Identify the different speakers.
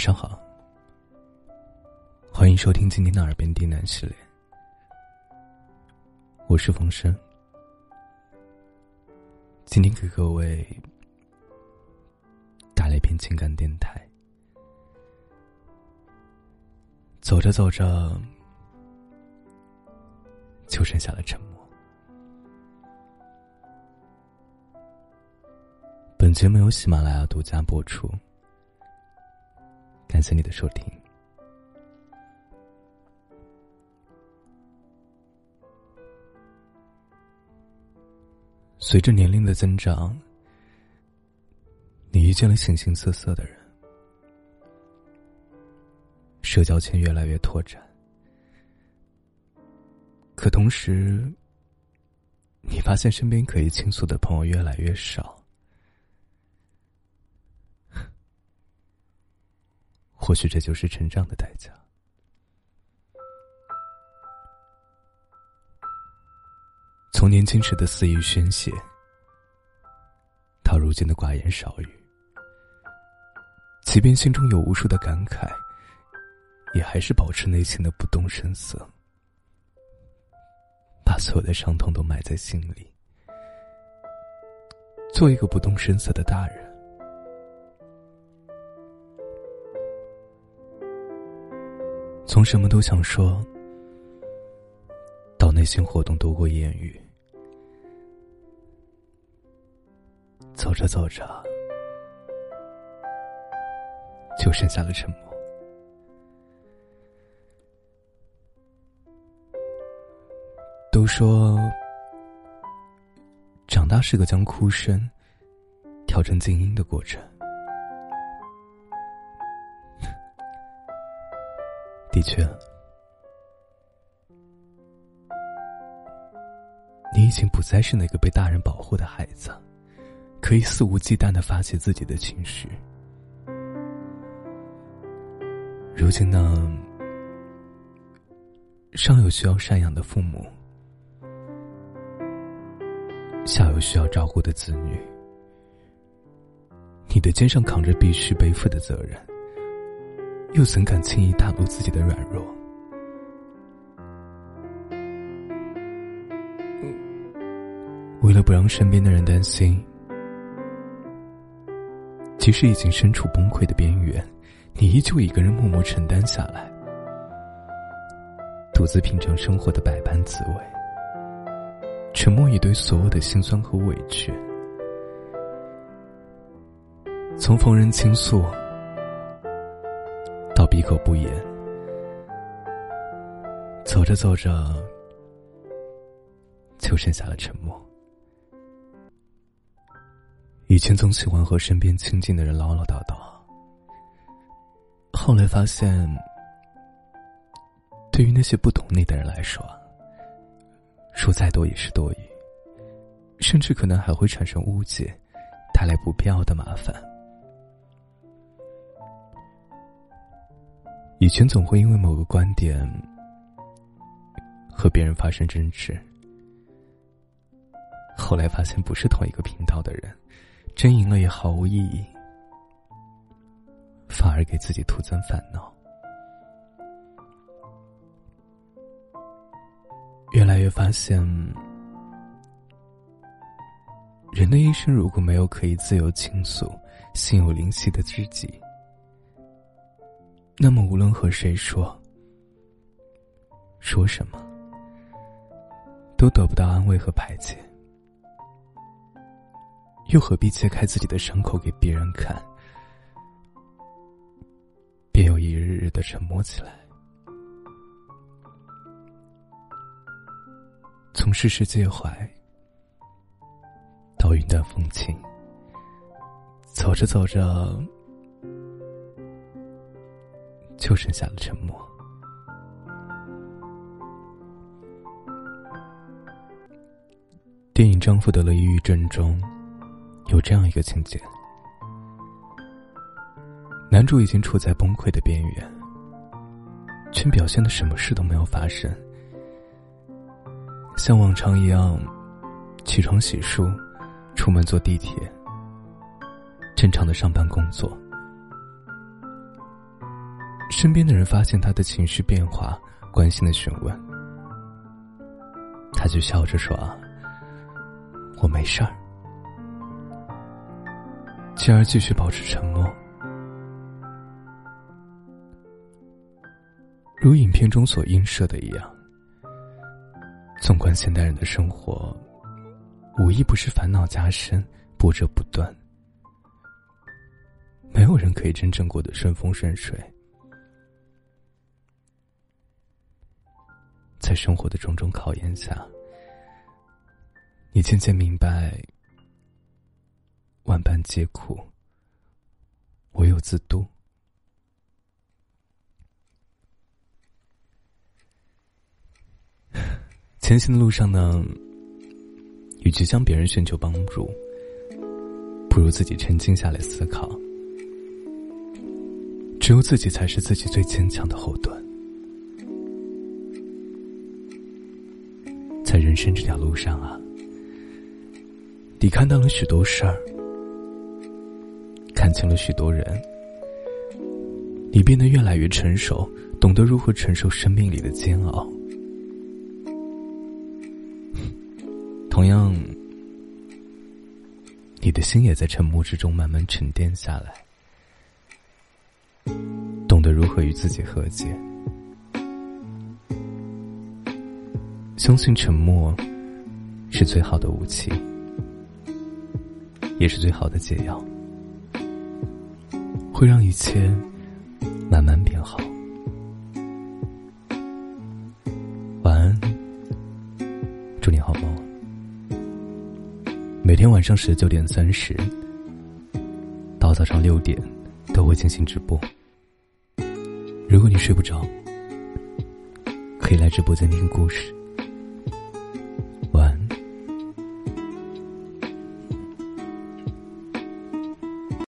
Speaker 1: 晚上好，欢迎收听今天的耳边低喃系列，我是冯生。今天给各位带来一篇情感电台。走着走着，就剩下了沉默。本节目由喜马拉雅独家播出。感谢你的收听。随着年龄的增长，你遇见了形形色色的人，社交圈越来越拓展，可同时，你发现身边可以倾诉的朋友越来越少。或许这就是成长的代价。从年轻时的肆意宣泄，到如今的寡言少语，即便心中有无数的感慨，也还是保持内心的不动声色，把所有的伤痛都埋在心里，做一个不动声色的大人。从什么都想说，到内心活动多过言语，走着走着，就剩下了沉默。都说，长大是个将哭声调成静音的过程。的确，你已经不再是那个被大人保护的孩子，可以肆无忌惮的发泄自己的情绪。如今呢，上有需要赡养的父母，下有需要照顾的子女，你的肩上扛着必须背负的责任。又怎敢轻易袒露自己的软弱？为了不让身边的人担心，即使已经身处崩溃的边缘，你依旧一个人默默承担下来，独自品尝生活的百般滋味，沉默以对所有的心酸和委屈，从逢人倾诉。闭口不言，走着走着，就剩下了沉默。以前总喜欢和身边亲近的人唠唠叨叨，后来发现，对于那些不懂你的人来说，说再多也是多余，甚至可能还会产生误解，带来不必要的麻烦。以前总会因为某个观点和别人发生争执，后来发现不是同一个频道的人，争赢了也毫无意义，反而给自己徒增烦恼。越来越发现，人的一生如果没有可以自由倾诉、心有灵犀的知己。那么，无论和谁说，说什么，都得不到安慰和排解，又何必揭开自己的伤口给别人看？便又一日日的沉默起来，从世事介怀到云淡风轻，走着走着。就剩下了沉默。电影《丈夫得了抑郁症》中，有这样一个情节：男主已经处在崩溃的边缘，却表现的什么事都没有发生，像往常一样起床洗漱，出门坐地铁，正常的上班工作。身边的人发现他的情绪变化，关心的询问，他就笑着说：“我没事儿。”继而继续保持沉默。如影片中所映射的一样，纵观现代人的生活，无一不是烦恼加深，波折不断。没有人可以真正过得顺风顺水。在生活的种种考验下，你渐渐明白，万般皆苦，唯有自渡。前行的路上呢，与其向别人寻求帮助，不如自己沉静下来思考。只有自己才是自己最坚强的后盾。在人生这条路上啊，你看到了许多事儿，看清了许多人，你变得越来越成熟，懂得如何承受生命里的煎熬。同样，你的心也在沉默之中慢慢沉淀下来。懂得如何与自己和解，相信沉默是最好的武器，也是最好的解药，会让一切慢慢变好。晚安，祝你好梦。每天晚上十九点三十到早上六点都会进行直播。如果你睡不着，可以来直播间听故事。